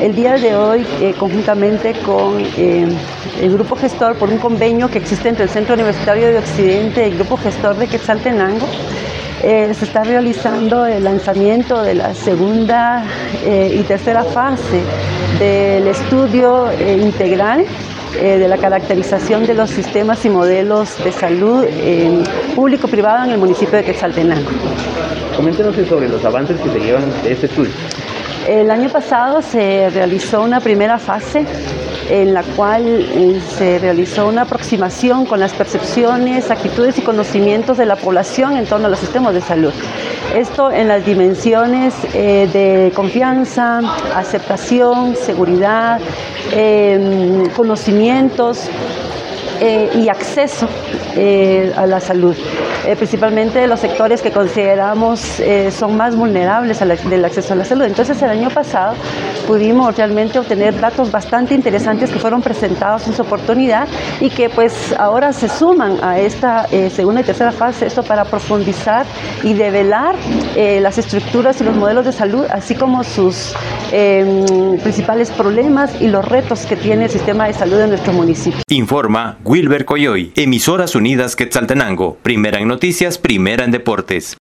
el día de hoy, eh, conjuntamente con eh, el grupo gestor, por un convenio que existe entre el Centro Universitario de Occidente y el grupo gestor de Quetzaltenango, eh, se está realizando el lanzamiento de la segunda y tercera fase del estudio integral de la caracterización de los sistemas y modelos de salud público-privado en el municipio de Quetzaltenango. Coméntenos sobre los avances que se llevan de este estudio. El año pasado se realizó una primera fase en la cual eh, se realizó una aproximación con las percepciones, actitudes y conocimientos de la población en torno a los sistemas de salud. Esto en las dimensiones eh, de confianza, aceptación, seguridad, em, conocimientos eh, y acceso a la salud. Eh, principalmente los sectores que consideramos eh, son más vulnerables al, del acceso a la salud. Entonces el año pasado pudimos realmente obtener datos bastante interesantes que fueron presentados en su oportunidad y que pues ahora se suman a esta eh, segunda y tercera fase, esto para profundizar y develar las estructuras y los modelos de salud, así como sus em, principales problemas y los retos que tiene el sistema de salud en nuestro municipio. Informa Wilber Coyoy, Emisoras Unidas Quetzaltenango, primera en noticias, primera en deportes.